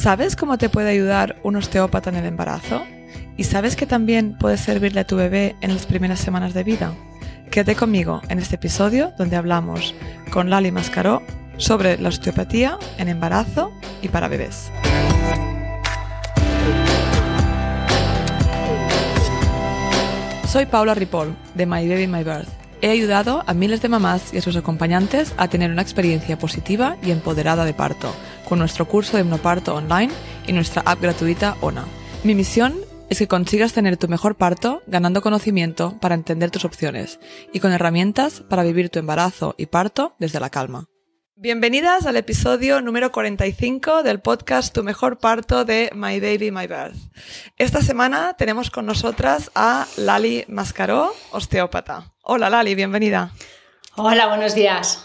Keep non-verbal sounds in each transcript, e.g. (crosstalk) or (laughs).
¿Sabes cómo te puede ayudar un osteópata en el embarazo? ¿Y sabes que también puede servirle a tu bebé en las primeras semanas de vida? Quédate conmigo en este episodio donde hablamos con Lali Mascaró sobre la osteopatía en embarazo y para bebés. Soy Paula Ripoll, de My Baby My Birth. He ayudado a miles de mamás y a sus acompañantes a tener una experiencia positiva y empoderada de parto con nuestro curso de hipnoparto online y nuestra app gratuita ONA. Mi misión es que consigas tener tu mejor parto ganando conocimiento para entender tus opciones y con herramientas para vivir tu embarazo y parto desde la calma. Bienvenidas al episodio número 45 del podcast Tu mejor parto de My Baby, My Birth. Esta semana tenemos con nosotras a Lali Mascaró, osteópata. Hola Lali, bienvenida. Hola, buenos días.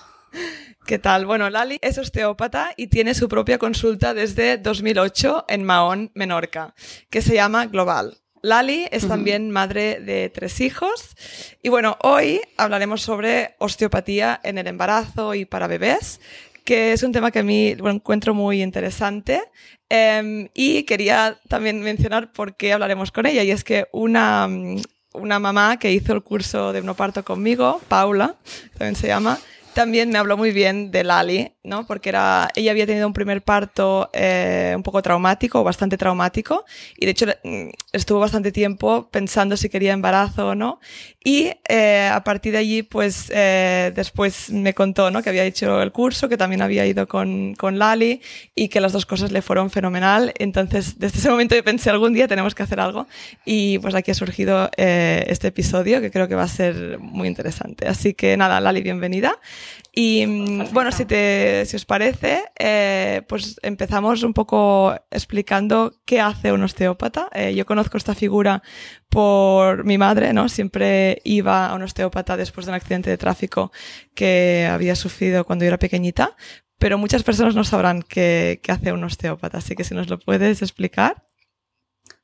¿Qué tal? Bueno, Lali es osteópata y tiene su propia consulta desde 2008 en Mahón, Menorca, que se llama Global. Lali es también madre de tres hijos y bueno, hoy hablaremos sobre osteopatía en el embarazo y para bebés, que es un tema que a mí encuentro muy interesante em, y quería también mencionar por qué hablaremos con ella y es que una, una mamá que hizo el curso de parto conmigo, Paula, también se llama, también me habló muy bien de Lali, ¿no? Porque era, ella había tenido un primer parto eh, un poco traumático, bastante traumático, y de hecho mm, estuvo bastante tiempo pensando si quería embarazo o no. Y eh, a partir de allí, pues eh, después me contó, ¿no? Que había hecho el curso, que también había ido con, con Lali y que las dos cosas le fueron fenomenal. Entonces, desde ese momento yo pensé algún día tenemos que hacer algo y pues aquí ha surgido este episodio que creo que va a ser muy interesante. Así que nada, Lali, bienvenida. Y mm, bueno, si, te, si os parece, eh, pues empezamos un poco explicando qué hace un osteópata. Eh, yo conozco esta figura por mi madre, ¿no? Siempre iba a un osteópata después de un accidente de tráfico que había sufrido cuando yo era pequeñita, pero muchas personas no sabrán qué, qué hace un osteópata, así que si nos lo puedes explicar.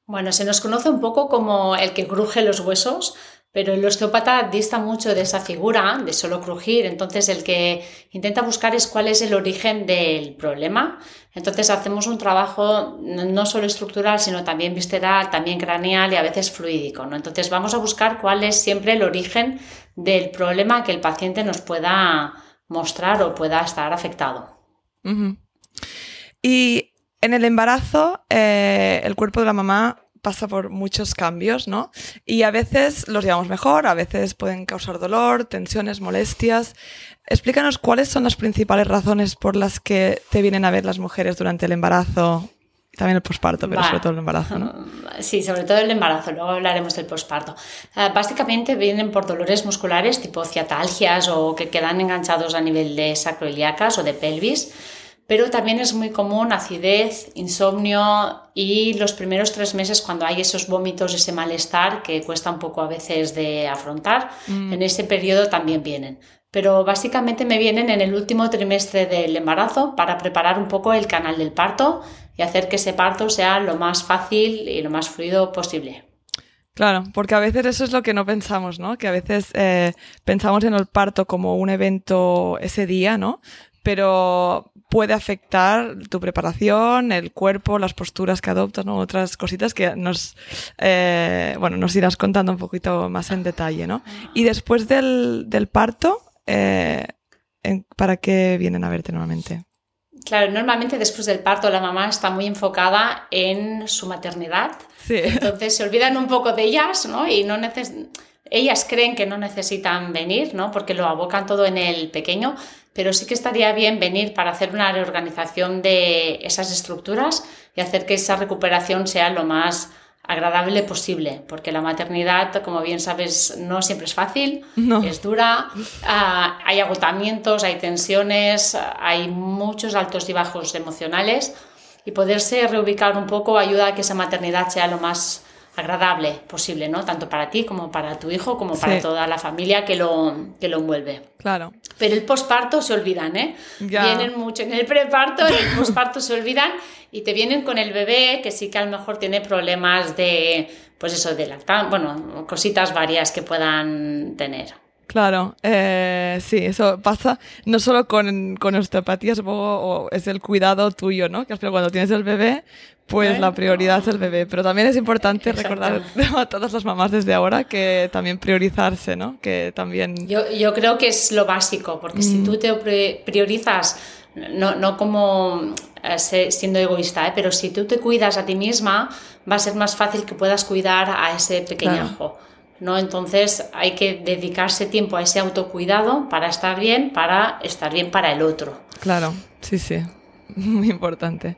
Bueno, se nos conoce un poco como el que cruje los huesos, pero el osteópata dista mucho de esa figura de solo crujir, entonces el que intenta buscar es cuál es el origen del problema. Entonces hacemos un trabajo no solo estructural, sino también visceral, también craneal y a veces fluídico. ¿no? Entonces vamos a buscar cuál es siempre el origen del problema que el paciente nos pueda mostrar o pueda estar afectado. Y en el embarazo, eh, el cuerpo de la mamá pasa por muchos cambios, ¿no? Y a veces los llevamos mejor, a veces pueden causar dolor, tensiones, molestias. Explícanos cuáles son las principales razones por las que te vienen a ver las mujeres durante el embarazo y también el posparto, pero sobre todo el embarazo, ¿no? (laughs) Sí, sobre todo el embarazo, luego hablaremos del posparto. Básicamente vienen por dolores musculares tipo ciatalgias o que quedan enganchados a nivel de sacroiliacas o de pelvis pero también es muy común acidez, insomnio y los primeros tres meses cuando hay esos vómitos, ese malestar que cuesta un poco a veces de afrontar, mm. en ese periodo también vienen. Pero básicamente me vienen en el último trimestre del embarazo para preparar un poco el canal del parto y hacer que ese parto sea lo más fácil y lo más fluido posible. Claro, porque a veces eso es lo que no pensamos, ¿no? Que a veces eh, pensamos en el parto como un evento ese día, ¿no? Pero puede afectar tu preparación, el cuerpo, las posturas que adoptas, ¿no? otras cositas que nos, eh, bueno, nos irás contando un poquito más en detalle. ¿no? Y después del, del parto, eh, ¿para qué vienen a verte nuevamente? Claro, normalmente después del parto la mamá está muy enfocada en su maternidad. Sí. Entonces se olvidan un poco de ellas, ¿no? Y no ellas creen que no necesitan venir, ¿no? Porque lo abocan todo en el pequeño, pero sí que estaría bien venir para hacer una reorganización de esas estructuras y hacer que esa recuperación sea lo más agradable posible, porque la maternidad, como bien sabes, no siempre es fácil, es dura, ah, hay agotamientos, hay tensiones, hay muchos altos y bajos emocionales y poderse reubicar un poco ayuda a que esa maternidad sea lo más agradable posible, ¿no? Tanto para ti como para tu hijo, como para toda la familia que lo, que lo envuelve. Claro. Pero el posparto se olvidan, ¿eh? Vienen mucho. En el preparto, en el (laughs) posparto se olvidan y te vienen con el bebé que sí que a lo mejor tiene problemas de, pues eso, de lactar, bueno, cositas varias que puedan tener. Claro, eh, sí, eso pasa no solo con, con osteopatía, supongo, es el cuidado tuyo, ¿no? Que cuando tienes el bebé, pues la prioridad es el bebé. Pero también es importante recordar (laughs) a todas las mamás desde ahora que también priorizarse, ¿no? Que también... Yo, yo creo que es lo básico, porque si mm. tú te priorizas, no, no como eh, siendo egoísta, ¿eh? pero si tú te cuidas a ti misma, va a ser más fácil que puedas cuidar a ese pequeñajo. ¿No? Entonces hay que dedicarse tiempo a ese autocuidado para estar bien, para estar bien para el otro. Claro, sí, sí, (laughs) muy importante.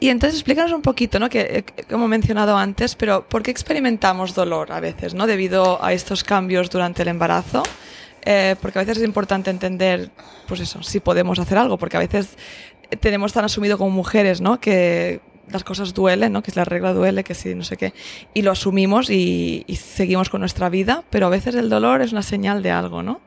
y entonces explícanos un poquito, ¿no? Que como he mencionado antes, pero ¿por qué experimentamos dolor a veces, ¿no? Debido a estos cambios durante el embarazo. Eh, porque a veces es importante entender, pues eso, si podemos hacer algo, porque a veces tenemos tan asumido como mujeres, ¿no? Que las cosas duelen, ¿no? Que es la regla duele, que sí, no sé qué. Y lo asumimos y, seguimos con nuestra vida, pero a veces el dolor es una señal de algo, ¿no?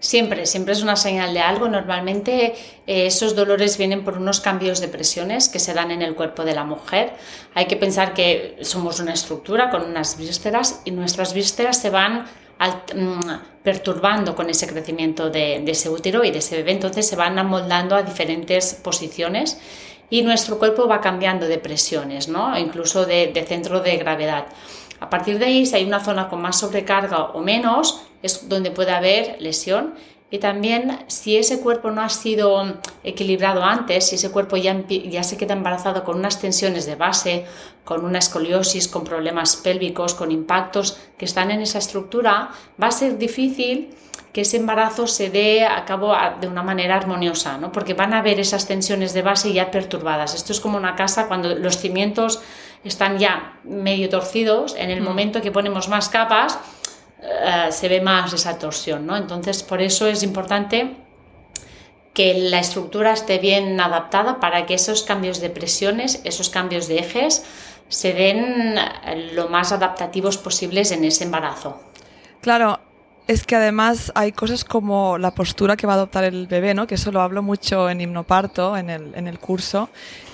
Siempre, siempre es una señal de algo. Normalmente eh, esos dolores vienen por unos cambios de presiones que se dan en el cuerpo de la mujer. Hay que pensar que somos una estructura con unas vísceras y nuestras vísceras se van mm, perturbando con ese crecimiento de, de, ese útero y de ese bebé, entonces se van amoldando a diferentes posiciones y nuestro cuerpo va cambiando de presiones, ¿no? incluso de, centro de gravedad. A partir de ahí, si hay una zona con más sobrecarga o menos, es donde puede haber lesión. Y también si ese cuerpo no ha sido equilibrado antes, si ese cuerpo ya, ya se queda embarazado con unas tensiones de base, con una escoliosis, con problemas pélvicos, con impactos que están en esa estructura, va a ser difícil que ese embarazo se dé a cabo de una manera armoniosa, ¿no? porque van a haber esas tensiones de base ya perturbadas. Esto es como una casa cuando los cimientos están ya medio torcidos, en el mm. momento que ponemos más capas eh, se ve más esa torsión. ¿no? Entonces, por eso es importante que la estructura esté bien adaptada para que esos cambios de presiones, esos cambios de ejes, se den lo más adaptativos posibles en ese embarazo. Claro, es que además hay cosas como la postura que va a adoptar el bebé, ¿no? que eso lo hablo mucho en hipnoparto, en el, en el curso,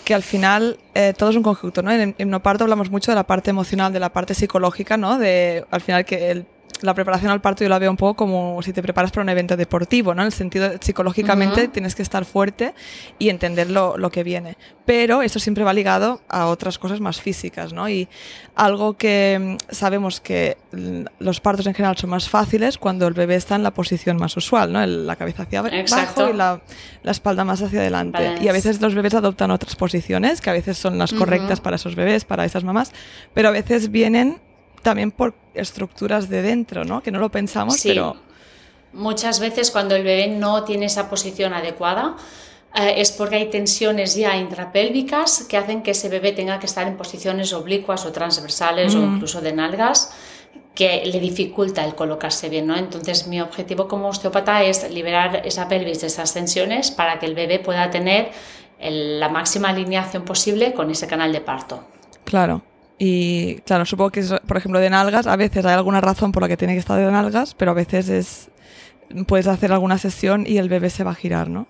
que al final eh, todo es un conjunto. ¿no? En hipnoparto hablamos mucho de la parte emocional, de la parte psicológica, ¿no? de al final que el la preparación al parto yo la veo un poco como si te preparas para un evento deportivo, ¿no? En el sentido, psicológicamente tienes que estar fuerte y entender lo, lo, que viene. Pero esto siempre va ligado a otras cosas más físicas, ¿no? Y algo que mm, sabemos que los partos en general son más fáciles cuando el bebé está en la posición más usual, ¿no? la cabeza hacia abajo y la, la, espalda más hacia adelante. Y a veces los bebés adoptan otras posiciones que a veces son las correctas para esos bebés, para esas mamás, pero a veces vienen también por estructuras de dentro, ¿no? Que no lo pensamos, sí. pero... Muchas veces cuando el bebé no tiene esa posición adecuada, eh, es porque hay tensiones ya intrapélvicas que hacen que ese bebé tenga que estar en posiciones oblicuas o transversales o incluso de nalgas que le dificulta el colocarse bien, ¿no? Entonces mi objetivo como osteópata es liberar esa pelvis de esas tensiones para que el bebé pueda tener la máxima alineación posible con ese canal de parto. Claro. Y claro, supongo que, por ejemplo, de nalgas, a veces hay alguna razón por la que tiene que estar de nalgas, pero a veces es puedes hacer alguna sesión y el bebé se va a girar, ¿no?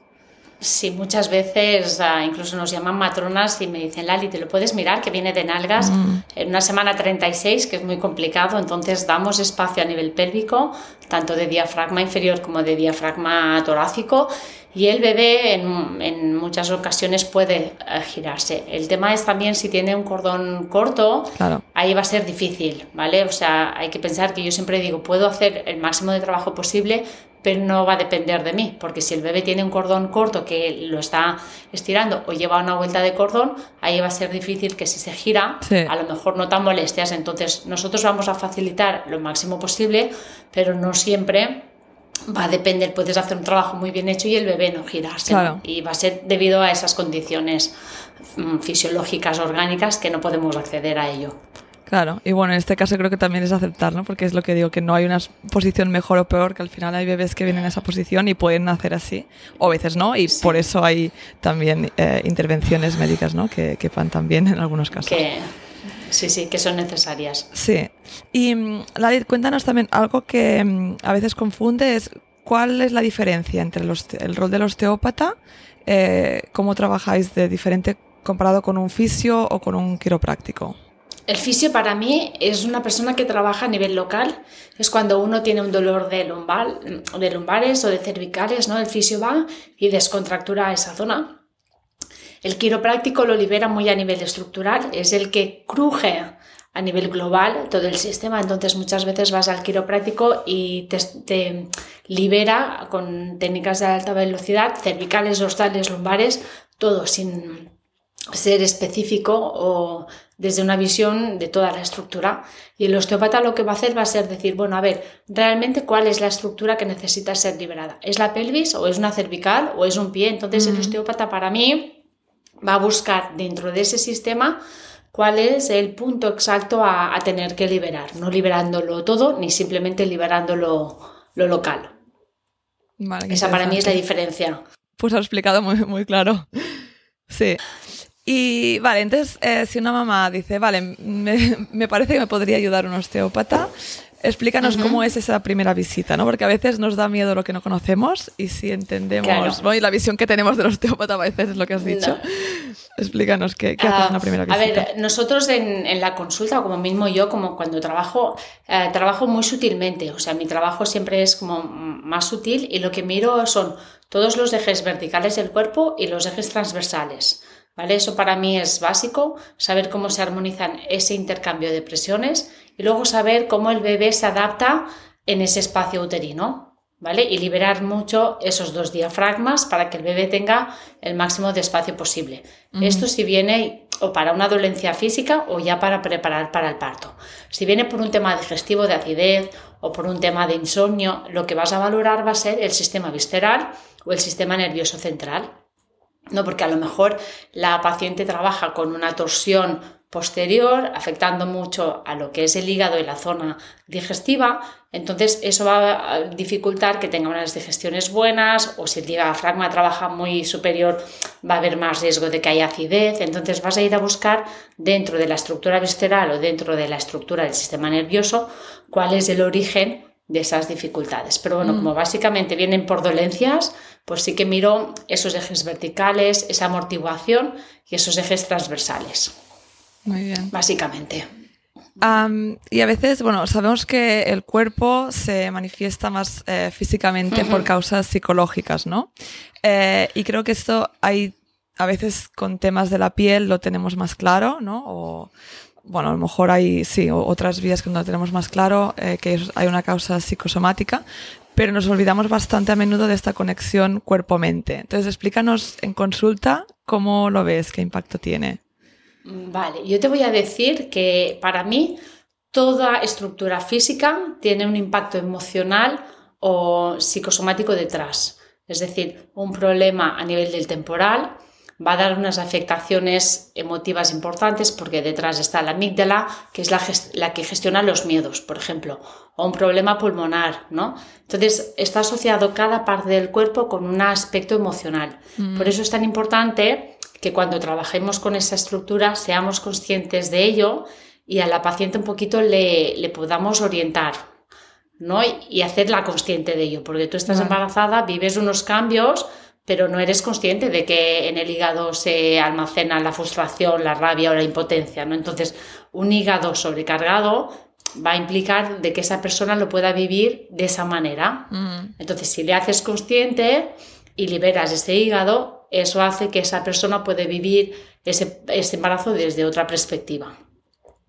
Sí, muchas veces ah, incluso nos llaman matronas y me dicen, Lali, ¿te lo puedes mirar? Que viene de nalgas mm. en una semana 36, que es muy complicado. Entonces damos espacio a nivel pélvico, tanto de diafragma inferior como de diafragma torácico y el bebé en, en muchas ocasiones puede eh, girarse. El tema es también si tiene un cordón corto, ahí va a ser difícil, ¿vale? O sea, hay que pensar que yo siempre digo, puedo hacer el máximo de trabajo posible, pero no va a depender de mí, porque si el bebé tiene un cordón corto que lo está estirando o lleva una vuelta de cordón, ahí va a ser difícil que si se gira, a lo mejor no tan molestias. Entonces, nosotros vamos a facilitar lo máximo posible, pero no siempre va a depender, puedes hacer un trabajo muy bien hecho y el bebé no girarse. Y va a ser debido a esas condiciones mm, fisiológicas, orgánicas, que no podemos acceder a ello. Claro, y bueno, en este caso creo que también es aceptar, ¿no? Porque es lo que digo, que no hay una posición mejor o peor, que al final hay bebés que vienen en esa posición y pueden nacer así, o a veces no, y por eso hay también eh, intervenciones médicas, ¿no? Que, que van también en algunos casos. Sí, sí, que son necesarias. Sí. Y mm, Ladit, cuéntanos también algo que mm, a veces confunde es cuál es la diferencia entre el rol del osteópata, eh, cómo trabajáis de diferente comparado con un fisio o con un quiropráctico. El fisio para mí es una persona que trabaja a nivel local. Es cuando uno tiene un dolor de, lumbar, de lumbares o de cervicales, ¿no? El fisio va y descontractura esa zona. El quiropráctico lo libera muy a nivel estructural, es el que cruje a nivel global todo el sistema. Entonces muchas veces vas al quiropráctico y te, libera con técnicas de alta velocidad, cervicales, dorsales, lumbares, todo sin ser específico o desde una visión de toda la estructura. Y el osteópata lo que va a hacer va a ser decir, bueno, a ver, realmente cuál es la estructura que necesita ser liberada. ¿Es la pelvis o es una cervical o es un pie? Entonces el osteópata para mí va a buscar dentro de ese sistema cuál es el punto exacto a, tener que liberar, no liberándolo todo ni simplemente liberándolo lo local. Esa para mí es la diferencia. Pues ha explicado muy, muy claro. Sí. Y vale, entonces eh, si una mamá dice, vale, me, me, parece que me podría ayudar un osteópata, Explícanos cómo es esa primera visita, ¿no? Porque a veces nos da miedo lo que no conocemos y si entendemos, y la visión que tenemos del osteópata a veces es lo que has dicho. Explícanos qué, qué haces en la primera visita. A ver, nosotros en, la consulta, como mismo yo, como cuando trabajo, eh, trabajo muy sutilmente. O sea, mi trabajo siempre es como más sutil y lo que miro son todos los ejes verticales del cuerpo y los ejes transversales. ¿Vale? Eso para mí es básico, saber cómo se armonizan ese intercambio de presiones y luego saber cómo el bebé se adapta en ese espacio uterino, ¿vale? Y liberar mucho esos dos diafragmas para que el bebé tenga el máximo de espacio posible. Esto si viene o para una dolencia física o ya para preparar para el parto. Si viene por un tema digestivo de acidez o por un tema de insomnio, lo que vas a valorar va a ser el sistema visceral o el sistema nervioso central. No, porque a lo mejor la paciente trabaja con una torsión posterior, afectando mucho a lo que es el hígado y la zona digestiva. Entonces, eso va a dificultar que tenga unas digestiones buenas, o si el diafragma trabaja muy superior, va a haber más riesgo de que haya acidez. Entonces, vas a ir a buscar dentro de la estructura visceral o dentro de la estructura del sistema nervioso cuál es el origen de esas dificultades. Pero bueno, mm. como básicamente vienen por dolencias, pues sí que miro esos ejes verticales, esa amortiguación y esos ejes transversales. Muy bien. Básicamente. y a veces, bueno, sabemos que el cuerpo se manifiesta más eh, físicamente por causas psicológicas, ¿no? Eh, y creo que esto hay, a veces con temas de la piel lo tenemos más claro, ¿no? O, bueno, a lo mejor hay, sí, otras vías que no tenemos más claro, eh, que hay una causa psicosomática, pero nos olvidamos bastante a menudo de esta conexión cuerpo-mente. Entonces, explícanos en consulta cómo lo ves, qué impacto tiene. Vale, yo te voy a decir que para mí toda estructura física tiene un impacto emocional o psicosomático detrás. Es decir, un problema a nivel del temporal va a dar unas afectaciones emotivas importantes porque detrás está la amígdala, que es la, que gestiona los miedos, por ejemplo, o un problema pulmonar, ¿no? Entonces, está asociado cada parte del cuerpo con un aspecto emocional. Mm. Por eso es tan importante que cuando trabajemos con esa estructura seamos conscientes de ello y a la paciente un poquito le, podamos orientar, ¿no? Y hacerla consciente de ello, porque tú estás embarazada, vives unos cambios, pero no eres consciente de que en el hígado se almacena la frustración, la rabia o la impotencia, ¿no? Entonces, un hígado sobrecargado va a implicar de que esa persona lo pueda vivir de esa manera. Mm. Entonces, si le haces consciente y liberas ese hígado, eso hace que esa persona puede vivir ese, embarazo desde otra perspectiva.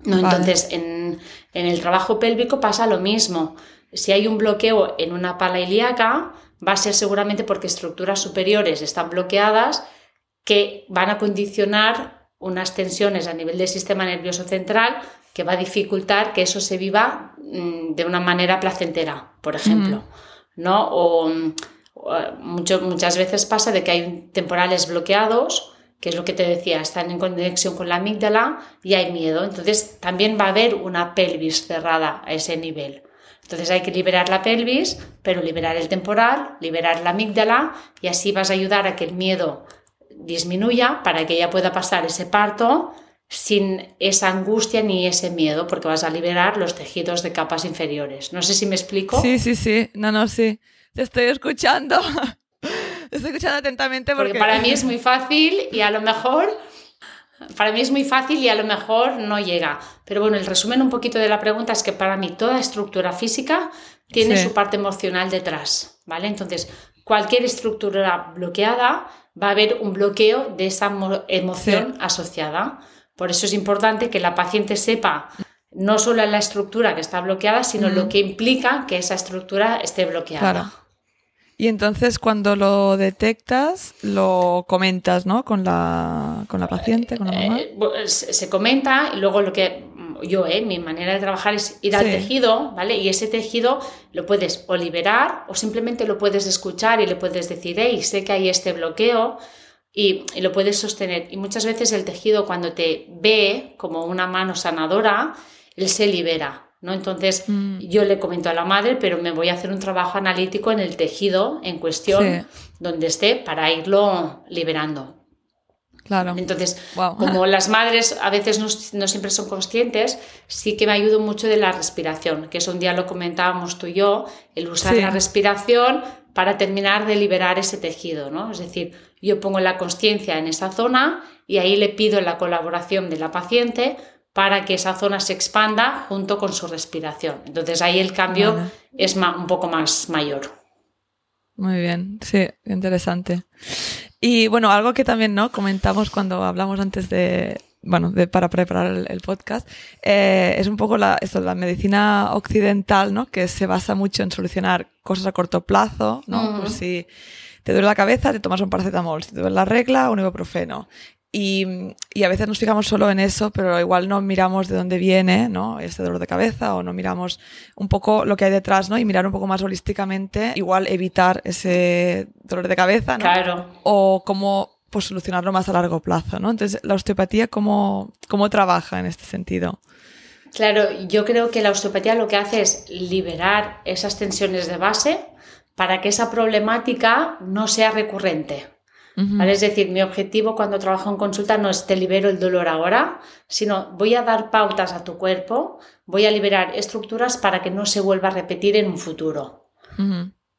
¿no? Entonces, en, el trabajo pélvico pasa lo mismo. Si hay un bloqueo en una pala ilíaca, va a ser seguramente porque estructuras superiores están bloqueadas que van a condicionar unas tensiones a nivel del sistema nervioso central que va a dificultar que eso se viva mm, de una manera placentera, por ejemplo. ¿no? O, muchas veces pasa de que hay temporales bloqueados, que es lo que te decía, están en conexión con la amígdala y hay miedo. Entonces también va a haber una pelvis cerrada a ese nivel. Entonces hay que liberar la pelvis, pero liberar el temporal, liberar la amígdala y así vas a ayudar a que el miedo disminuya para que ella pueda pasar ese parto sin esa angustia ni ese miedo, porque vas a liberar los tejidos de capas inferiores. No sé si me explico. Sí, sí, sí. No, no, sí. Te estoy escuchando. (laughs) Te estoy escuchando atentamente porque... porque... para mí es muy fácil y a lo mejor para mí es muy fácil y a lo mejor no llega. Pero bueno, el resumen un poquito de la pregunta es que para mí toda estructura física tiene su parte emocional detrás, ¿vale? Entonces, cualquier estructura bloqueada va a haber un bloqueo de esa emoción asociada. Por eso es importante que la paciente sepa no solo la estructura que está bloqueada, sino lo que implica que esa estructura esté bloqueada. Y entonces cuando lo detectas, lo comentas, ¿no? Con la, con la paciente, con la mamá. Eh, se comenta y luego lo que yo, ¿eh? mi manera de trabajar es ir al tejido, ¿vale? Y ese tejido lo puedes o liberar o simplemente lo puedes escuchar y le puedes decir, hey, sé que hay este bloqueo y, y lo puedes sostener. Y muchas veces el tejido cuando te ve como una mano sanadora, él se libera. ¿No? Entonces mm. yo le comento a la madre, pero me voy a hacer un trabajo analítico en el tejido en cuestión, donde esté, para irlo liberando. Claro. Entonces, como las madres a veces no, siempre son conscientes, sí que me ayuda mucho de la respiración, que eso un día lo comentábamos tú y yo, el usar la respiración para terminar de liberar ese tejido, ¿no? Es decir, yo pongo la conciencia en esa zona y ahí le pido la colaboración de la paciente para que esa zona se expanda junto con su respiración. Entonces ahí el cambio es un poco más mayor. Muy bien, sí, interesante. Y bueno, algo que también no comentamos cuando hablamos antes de, bueno, de, para preparar el, podcast, eh, es un poco la, esto, la medicina occidental, ¿no? Que se basa mucho en solucionar cosas a corto plazo, ¿no? Pues si te duele la cabeza, te tomas un paracetamol. Si te duele la regla, un ibuprofeno. Y, y, a veces nos fijamos solo en eso, pero igual no miramos de dónde viene, ¿no? Este dolor de cabeza o no miramos un poco lo que hay detrás, ¿no? Y mirar un poco más holísticamente, igual evitar ese dolor de cabeza, ¿no? Claro. O cómo pues, solucionarlo más a largo plazo, ¿no? Entonces, ¿la osteopatía cómo, cómo trabaja en este sentido? Claro, yo creo que la osteopatía lo que hace es liberar esas tensiones de base para que esa problemática no sea recurrente. Es decir, mi objetivo cuando trabajo en consulta no es te libero el dolor ahora, sino voy a dar pautas a tu cuerpo, voy a liberar estructuras para que no se vuelva a repetir en un futuro.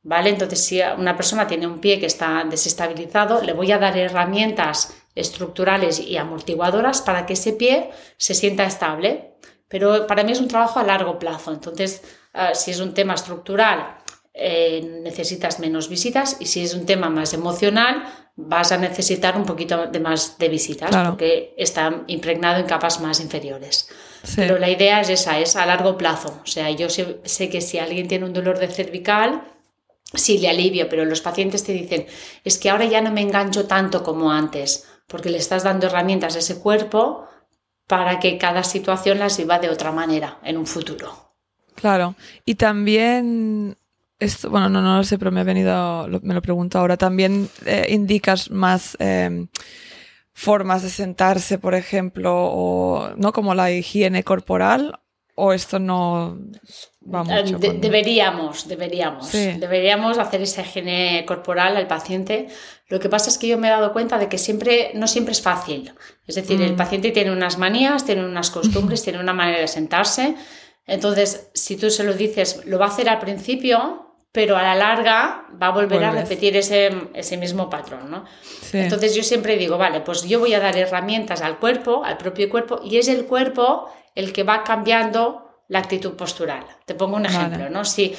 ¿Vale? Entonces, si una persona tiene un pie que está desestabilizado, le voy a dar herramientas estructurales y amortiguadoras para que ese pie se sienta estable. Pero para mí es un trabajo a largo plazo. Entonces, ah, si es un tema estructural, eh, necesitas menos visitas y si es un tema más emocional, vas a necesitar un poquito de más de visitas porque está impregnado en capas más inferiores. Pero la idea es esa, es a largo plazo. O sea, yo sé, sé, que si alguien tiene un dolor de cervical, sí le alivio, pero los pacientes te dicen, es que ahora ya no me engancho tanto como antes, porque le estás dando herramientas a ese cuerpo para que cada situación las viva de otra manera en un futuro. Claro, y también esto, bueno, no, no lo sé, pero me ha venido, me lo pregunto ahora. También eh, indicas más em, formas de sentarse, por ejemplo, o no como la higiene corporal, o esto no va eh, mucho. Deberíamos, deberíamos, deberíamos hacer esa higiene corporal al paciente. Lo que pasa es que yo me he dado cuenta de que siempre, no siempre es fácil. Es decir, el mm. paciente tiene unas manías, tiene unas costumbres, (laughs) tiene una manera de sentarse. Entonces, si tú se lo dices, lo va a hacer al principio, pero a la larga va a volver a repetir ese, ese, mismo patrón, ¿no? Entonces yo siempre digo, vale, pues yo voy a dar herramientas al cuerpo, al propio cuerpo, y es el cuerpo el que va cambiando la actitud postural. Te pongo un ejemplo, ¿no? Si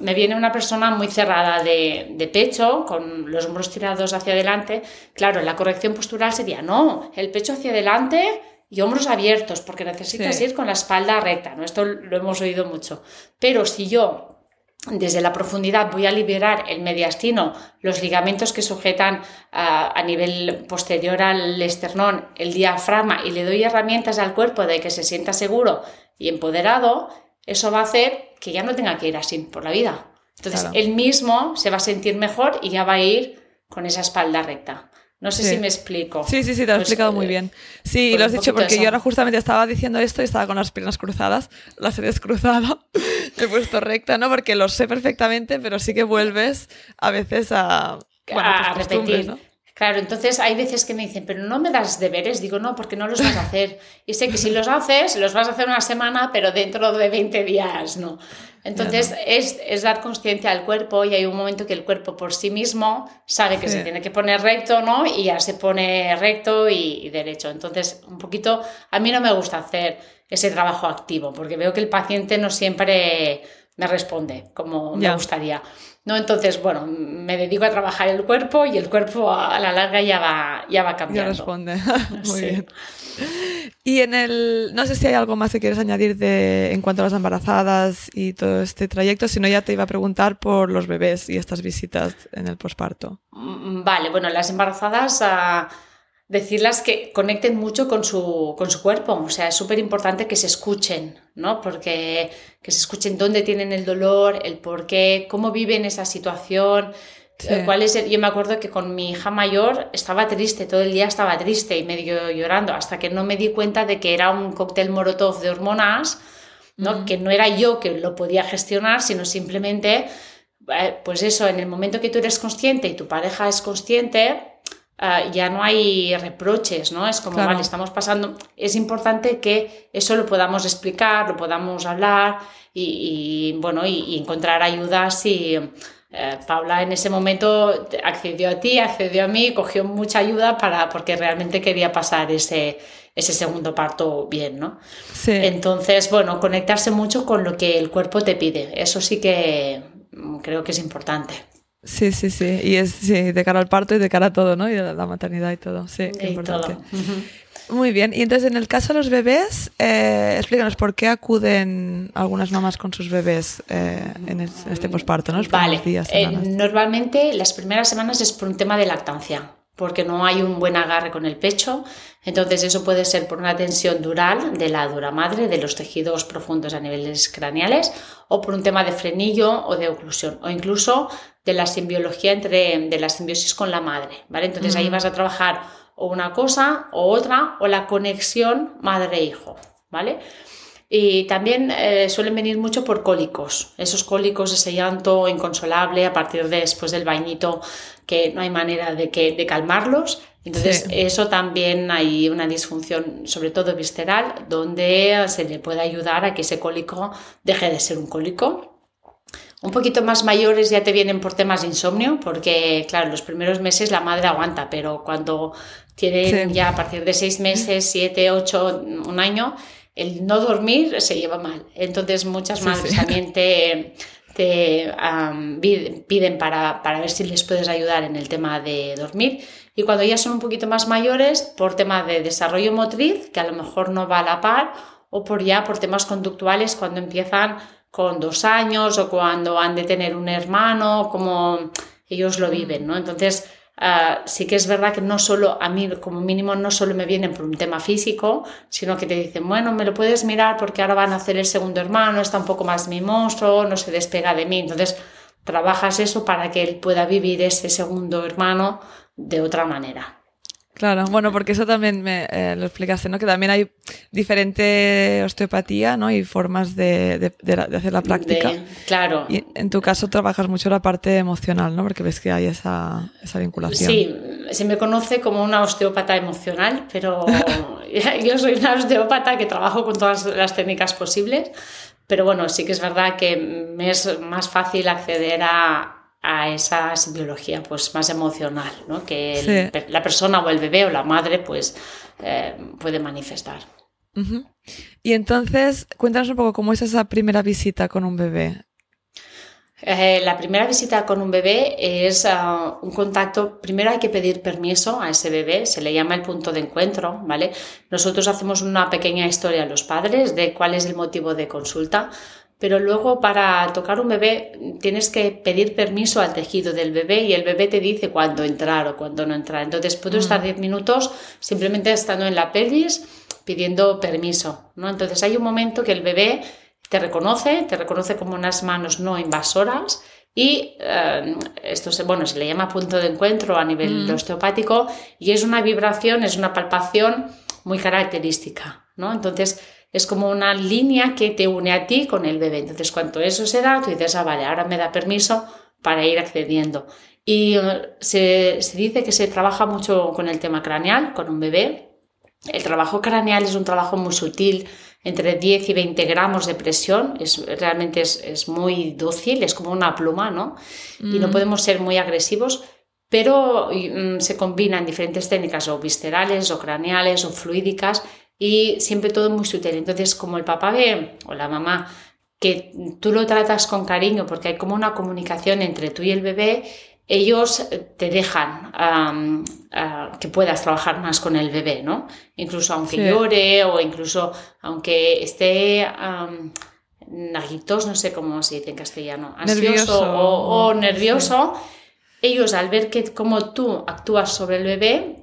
me viene una persona muy cerrada de, de, pecho, con los hombros tirados hacia adelante, claro, la corrección postural sería, no, el pecho hacia adelante y hombros abiertos, porque necesitas ir con la espalda recta, ¿no? Esto lo hemos oído mucho. Pero si yo desde la profundidad voy a liberar el mediastino, los ligamentos que sujetan a, nivel posterior al esternón, el diafragma y le doy herramientas al cuerpo de que se sienta seguro y empoderado, eso va a hacer que ya no tenga que ir así por la vida. Entonces, él mismo se va a sentir mejor y ya va a ir con esa espalda recta. No sé si me explico. Sí, sí, sí, te lo he pues, explicado muy eh, bien. Sí, lo has dicho porque yo ahora justamente estaba diciendo esto y estaba con las piernas cruzadas, las he descruzado, (laughs) he puesto recta, ¿no? Porque lo sé perfectamente, pero sí que vuelves a veces a, a repetir. Claro, entonces hay veces que me dicen, pero no me das deberes. Digo, no, porque no los vas a hacer. Y sé que si los haces, los vas a hacer una semana, pero dentro de 20 días, ¿no? Entonces es, dar conciencia al cuerpo y hay un momento que el cuerpo por sí mismo sabe que se tiene que poner recto, ¿no? Y ya se pone recto y, derecho. Entonces, un poquito, a mí no me gusta hacer ese trabajo activo porque veo que el paciente no siempre me responde como me gustaría. ¿No? Entonces, bueno, me dedico a trabajar el cuerpo y el cuerpo a la larga ya va, ya va cambiando. Ya responde. (laughs) Muy bien. Y en el, no sé si hay algo más que quieres añadir de, en cuanto a las embarazadas y todo este trayecto, si no ya te iba a preguntar por los bebés y estas visitas en el posparto. Mm, vale, bueno, las embarazadas... Uh decirlas que conecten mucho con su, con su cuerpo. O sea, es súper importante que se escuchen, ¿no? Porque que se escuchen dónde tienen el dolor, el por qué, cómo viven esa situación. Eh, ¿Cuál es Yo me acuerdo que con mi hija mayor estaba triste, todo el día estaba triste y medio llorando, hasta que no me di cuenta de que era un cóctel morotov de hormonas, ¿no? Que no era yo que lo podía gestionar, sino simplemente, eh, pues eso, en el momento que tú eres consciente y tu pareja es consciente, Ah, ya no hay reproches, ¿no? Es como, vale, estamos pasando. Es importante que eso lo podamos explicar, lo podamos hablar y, bueno, y, encontrar ayuda si. Eh, Paula en ese momento accedió a ti, accedió a mí, cogió mucha ayuda para, porque realmente quería pasar ese, ese segundo parto bien, ¿no? Sí. Entonces, bueno, conectarse mucho con lo que el cuerpo te pide, eso sí que mm, creo que es importante. Sí, sí, sí. Y es de cara al parto y de cara a todo, ¿no? Y a la maternidad y todo. Sí, importante. Muy bien. Y entonces, en el caso de los bebés, eh, explícanos por qué acuden algunas mamás con sus bebés eh, en, este posparto, ¿no? vale. Eh, normalmente las primeras semanas es por un tema de lactancia porque no hay un buen agarre con el pecho. Entonces eso puede ser por una tensión dural de la dura madre, de los tejidos profundos a niveles craneales, o por un tema de frenillo o de oclusión, o incluso de la simbiología entre, de la simbiosis con la madre, ¿vale? Entonces ahí vas a trabajar o una cosa o otra, o la conexión madre-hijo, ¿vale? Y también eh, suelen venir mucho por cólicos, esos cólicos, ese llanto inconsolable a partir de después del bañito, que no hay manera de, que, de calmarlos. Entonces, eso también hay una disfunción, sobre todo visceral, donde se le puede ayudar a que ese cólico deje de ser un cólico. Un poquito más mayores ya te vienen por temas de insomnio, porque, claro, los primeros meses la madre aguanta, pero cuando tienen ya a partir de seis meses, siete, ocho, un año, el no dormir se lleva mal. Entonces muchas madres también te, te piden para, para, ver si les puedes ayudar en el tema de dormir. Y cuando ya son un poquito más mayores, por tema de desarrollo motriz, que a lo mejor no va a la par, o por ya por temas conductuales cuando empiezan con dos años o cuando han de tener un hermano, como ellos lo viven, ¿no? Entonces, Ah, sí que es verdad que no solo a mí como mínimo no solo me vienen por un tema físico, sino que te dicen, bueno, me lo puedes mirar porque ahora van a hacer el segundo hermano, está un poco más mi monstruo, no se despega de mí. Entonces, trabajas eso para que él pueda vivir ese segundo hermano de otra manera. Claro, bueno, porque eso también me eh, lo explicaste, ¿no? Que también hay diferente osteopatía, ¿no? Y formas de, hacer la práctica. claro. Y en tu caso trabajas mucho la parte emocional, ¿no? Porque ves que hay esa, esa vinculación. Sí, se me conoce como una osteópata emocional, pero (laughs) yo soy una osteópata que trabajo con todas las técnicas posibles. Pero bueno, sí que es verdad que me es más fácil acceder a, a esa simbiología pues más emocional ¿no? que la persona o el bebé o la madre pues eh, puede manifestar. Y entonces, cuéntanos un poco cómo es esa primera visita con un bebé. Eh, la primera visita con un bebé es ah, un contacto, primero hay que pedir permiso a ese bebé, se le llama el punto de encuentro, ¿vale? Nosotros hacemos una pequeña historia a los padres de cuál es el motivo de consulta, pero luego para tocar un bebé tienes que pedir permiso al tejido del bebé y el bebé te dice cuándo entrar o cuándo no entrar. Entonces puedo mm. estar 10 minutos simplemente estando en la pelvis pidiendo permiso, ¿no? Entonces hay un momento que el bebé te reconoce, te reconoce como unas manos no invasoras y eh, esto se, bueno, se le llama punto de encuentro a nivel mm. osteopático y es una vibración, es una palpación muy característica, ¿no? Entonces es como una línea que te une a ti con el bebé. Entonces, cuando eso se da, tú dices, ah, vale, ahora me da permiso para ir accediendo. Y uh, se, se dice que se trabaja mucho con el tema craneal, con un bebé. El trabajo craneal es un trabajo muy sutil, entre 10 y 20 gramos de presión, es, realmente es, es muy dócil, es como una pluma, ¿no? Y no mm. podemos ser muy agresivos, pero mm, se combinan diferentes técnicas o viscerales o craneales o fluídicas y siempre todo muy sutil. Entonces, como el papá ve o la mamá que tú lo tratas con cariño porque hay como una comunicación entre tú y el bebé, ellos te dejan que puedas trabajar más con el bebé, ¿no? Incluso aunque llore o incluso aunque esté um, no sé cómo se dice en castellano, ansioso o, nervioso, ellos al ver que como tú actúas sobre el bebé,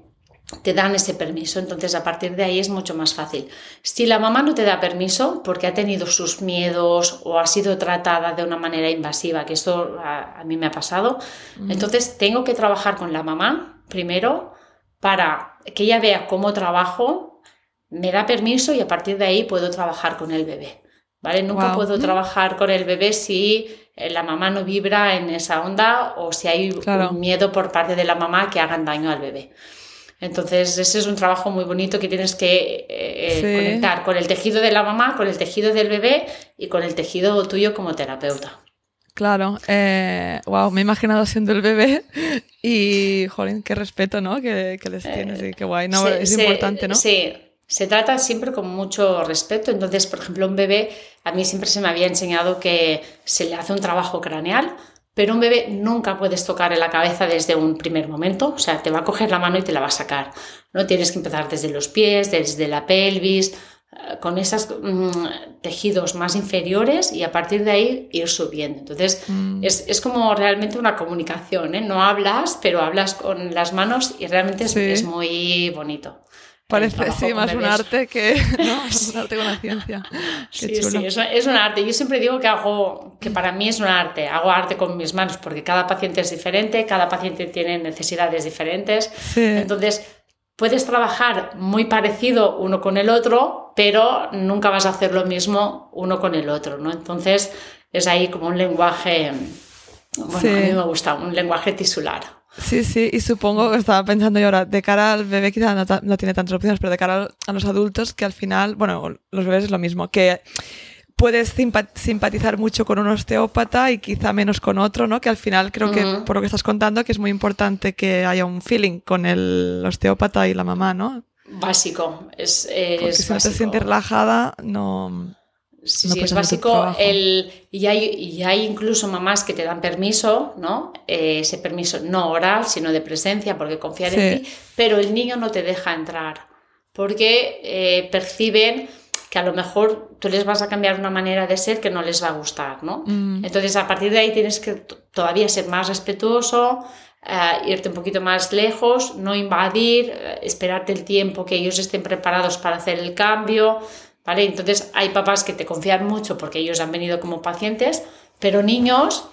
te dan ese permiso, entonces a partir de ahí es mucho más fácil. Si la mamá no te da permiso porque ha tenido sus miedos o ha sido tratada de una manera invasiva, que esto a, mí me ha pasado, entonces tengo que trabajar con la mamá primero para que ella vea cómo trabajo, me da permiso y a partir de ahí puedo trabajar con el bebé. ¿Vale? Nunca puedo trabajar con el bebé si eh, la mamá no vibra en esa onda o si hay un miedo por parte de la mamá que hagan daño al bebé. Entonces, ese es un trabajo muy bonito que tienes que eh, conectar con el tejido de la mamá, con el tejido del bebé y con el tejido tuyo como terapeuta. Claro, eh, wow, me he imaginado siendo el bebé y, joder, qué respeto, ¿no? Que, les tienes y qué guay, no, es importante, ¿no? Sí, se trata siempre con mucho respeto. Entonces, por ejemplo, un bebé, a mí siempre se me había enseñado que se le hace un trabajo craneal, pero un bebé nunca puedes tocar en la cabeza desde un primer momento, o sea, te va a coger la mano y te la va a sacar. No tienes que empezar desde los pies, desde la pelvis, eh, con esos mm, tejidos más inferiores y a partir de ahí ir subiendo. Entonces, mm. es, como realmente una comunicación, ¿eh? No hablas, pero hablas con las manos y realmente es muy bonito. Parece, sí, más un arte que (laughs) ¿no? un arte con la ciencia. (laughs) sí, sí, es, un arte. Yo siempre digo que hago, que para mí es un arte. Hago arte con mis manos porque cada paciente es diferente, cada paciente tiene necesidades diferentes. Entonces, puedes trabajar muy parecido uno con el otro, pero nunca vas a hacer lo mismo uno con el otro, ¿no? Entonces, es ahí como un lenguaje, bueno, a mí me gusta, un lenguaje tisular. Sí, sí, y supongo que estaba pensando yo ahora, de cara al bebé quizá no, tiene tantas opciones, pero de cara a los adultos que al final, bueno, los bebés es lo mismo, que puedes simpatizar mucho con un osteópata y quizá menos con otro, ¿no? Que al final creo que, por lo que estás contando, que es muy importante que haya un feeling con el osteópata y la mamá, ¿no? Básico, es, es si no te sientes relajada, no... Sí, es básico. El, y, hay, y hay incluso mamás que te dan permiso, ¿no? Eh, ese permiso no oral, sino de presencia, porque confían en ti, pero el niño no te deja entrar, porque eh, perciben que a lo mejor tú les vas a cambiar una manera de ser que no les va a gustar, ¿no? Mm. Entonces, a partir de ahí tienes que todavía ser más respetuoso, eh, irte un poquito más lejos, no invadir, esperarte el tiempo que ellos estén preparados para hacer el cambio. ¿Vale? Entonces hay papás que te confían mucho porque ellos han venido como pacientes, pero niños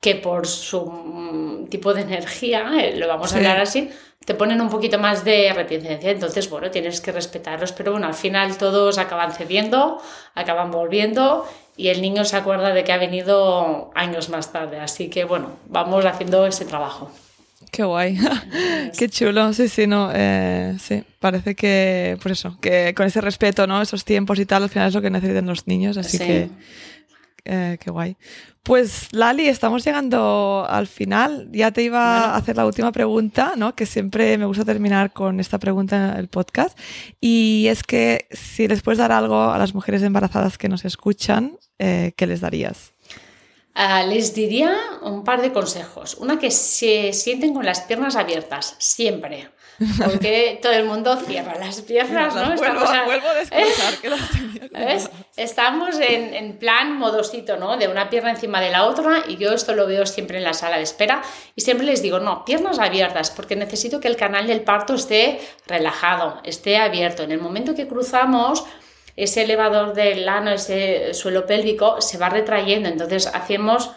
que por su mm, tipo de energía, eh, lo vamos a hablar así, te ponen un poquito más de reticencia. Entonces, bueno, tienes que respetarlos, pero bueno, al final todos acaban cediendo, acaban volviendo y el niño se acuerda de que ha venido años más tarde. Así que, bueno, vamos haciendo ese trabajo. Qué guay, (laughs) qué chulo, sí, sí, no, eh, sí, parece que, por eso, que con ese respeto, ¿no? Esos tiempos y tal, al final es lo que necesitan los niños, así que, eh, qué guay. Pues Lali, estamos llegando al final. Ya te iba a hacer la última pregunta, ¿no? Que siempre me gusta terminar con esta pregunta en el podcast. Y es que si les puedes dar algo a las mujeres embarazadas que nos escuchan, eh, ¿qué les darías? Ah, les diría un par de consejos. Una que se sienten con las piernas abiertas, siempre. Porque todo el mundo cierra las piernas, ¿no? Vuelvo, Estamos, vuelvo a descansar, que las tenía (laughs) Estamos en, en, plan modosito, ¿no? De una pierna encima de la otra y yo esto lo veo siempre en la sala de espera y siempre les digo, no, piernas abiertas, porque necesito que el canal del parto esté relajado, esté abierto. En el momento que cruzamos ese elevador del ano, ese suelo pélvico, se va retrayendo. Entonces hacemos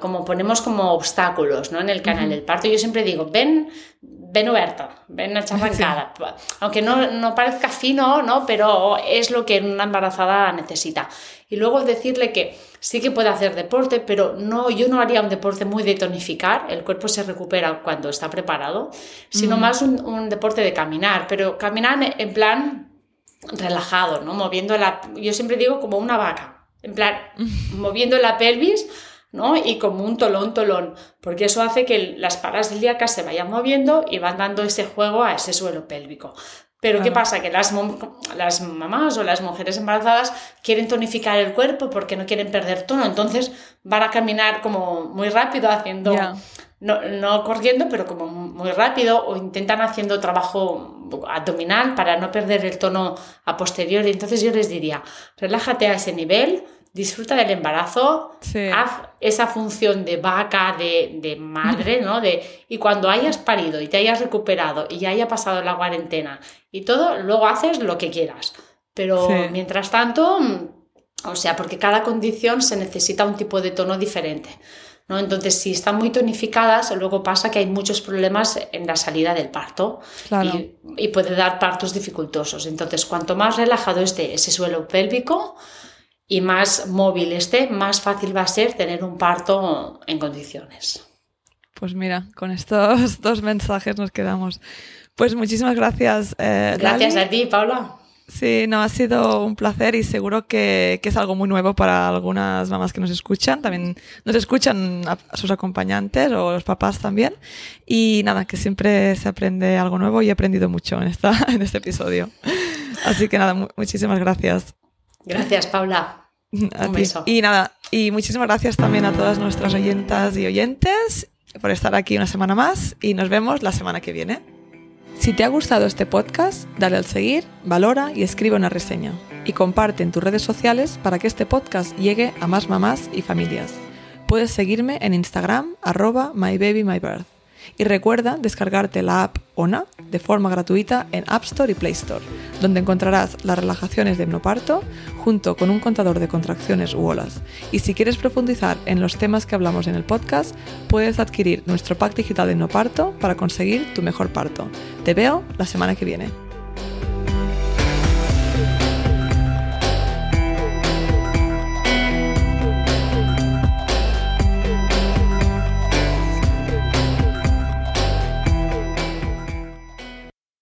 como ponemos como obstáculos ¿no? en el canal del parto. Yo siempre digo, ven, ben oberta, ben acharrancada. (laughs) Aunque no, no, parezca fino, ¿no? Pero es lo que una embarazada necesita. Y luego decirle que sí que puede hacer deporte, pero no, yo no haría un deporte muy de tonificar, el cuerpo se recupera cuando está preparado, sino más un, un, deporte de caminar, pero caminar en plan relajado, ¿no? Moviendo la, yo siempre digo como una vaca, en plan, (laughs) moviendo la pelvis ¿no? Y como un tolón, tolón, porque eso hace que las paras ilíacas se vayan moviendo y van dando ese juego a ese suelo pélvico. Pero ¿qué pasa? Que las, las mamás o las mujeres embarazadas quieren tonificar el cuerpo porque no quieren perder tono, entonces van a caminar como muy rápido haciendo... No, no, corriendo, pero como muy rápido, o intentan haciendo trabajo abdominal para no perder el tono a posteriori. Entonces yo les diría, relájate a ese nivel, disfruta del embarazo, haz esa función de vaca, de, madre, (laughs) ¿no? De, y cuando hayas parido y te hayas recuperado y ya haya pasado la cuarentena y todo, luego haces lo que quieras. Pero mientras tanto, mm, o sea, porque cada condición se necesita un tipo de tono diferente. ¿no? Entonces, si están muy tonificadas, luego pasa que hay muchos problemas en la salida del parto y, y puede dar partos dificultosos. Entonces, cuanto más relajado esté ese suelo pélvico, y más móvil esté, más fácil va a ser tener un parto en condiciones. Pues mira, con estos (laughs) dos mensajes nos quedamos. Pues muchísimas gracias. Eh, gracias a ti, Paula. Sí, no, ha sido un placer y seguro que, que, es algo muy nuevo para algunas mamás que nos escuchan. También nos escuchan a sus acompañantes o los papás también. Y nada, que siempre se aprende algo nuevo y he aprendido mucho en, esta, (laughs) en este episodio. Así que nada, muchísimas gracias. Gracias, Paula. (laughs) Y nada, y muchísimas gracias también a todas nuestras oyentas y oyentes por estar aquí una semana más y nos vemos la semana que viene. Si te ha gustado este podcast, dale al seguir, valora y escribe una reseña. Y comparte en tus redes sociales para que este podcast llegue a más mamás y familias. Puedes seguirme en Instagram, arroba mybabymybirth. Y recuerda descargarte la app ONA de forma gratuita en App Store y Play Store, donde encontrarás las relajaciones de hipnoparto junto con un contador de contracciones u olas. Y si quieres profundizar en los temas que hablamos en el podcast, puedes adquirir nuestro pack digital de hipnoparto para conseguir tu mejor parto. Te veo la semana que viene.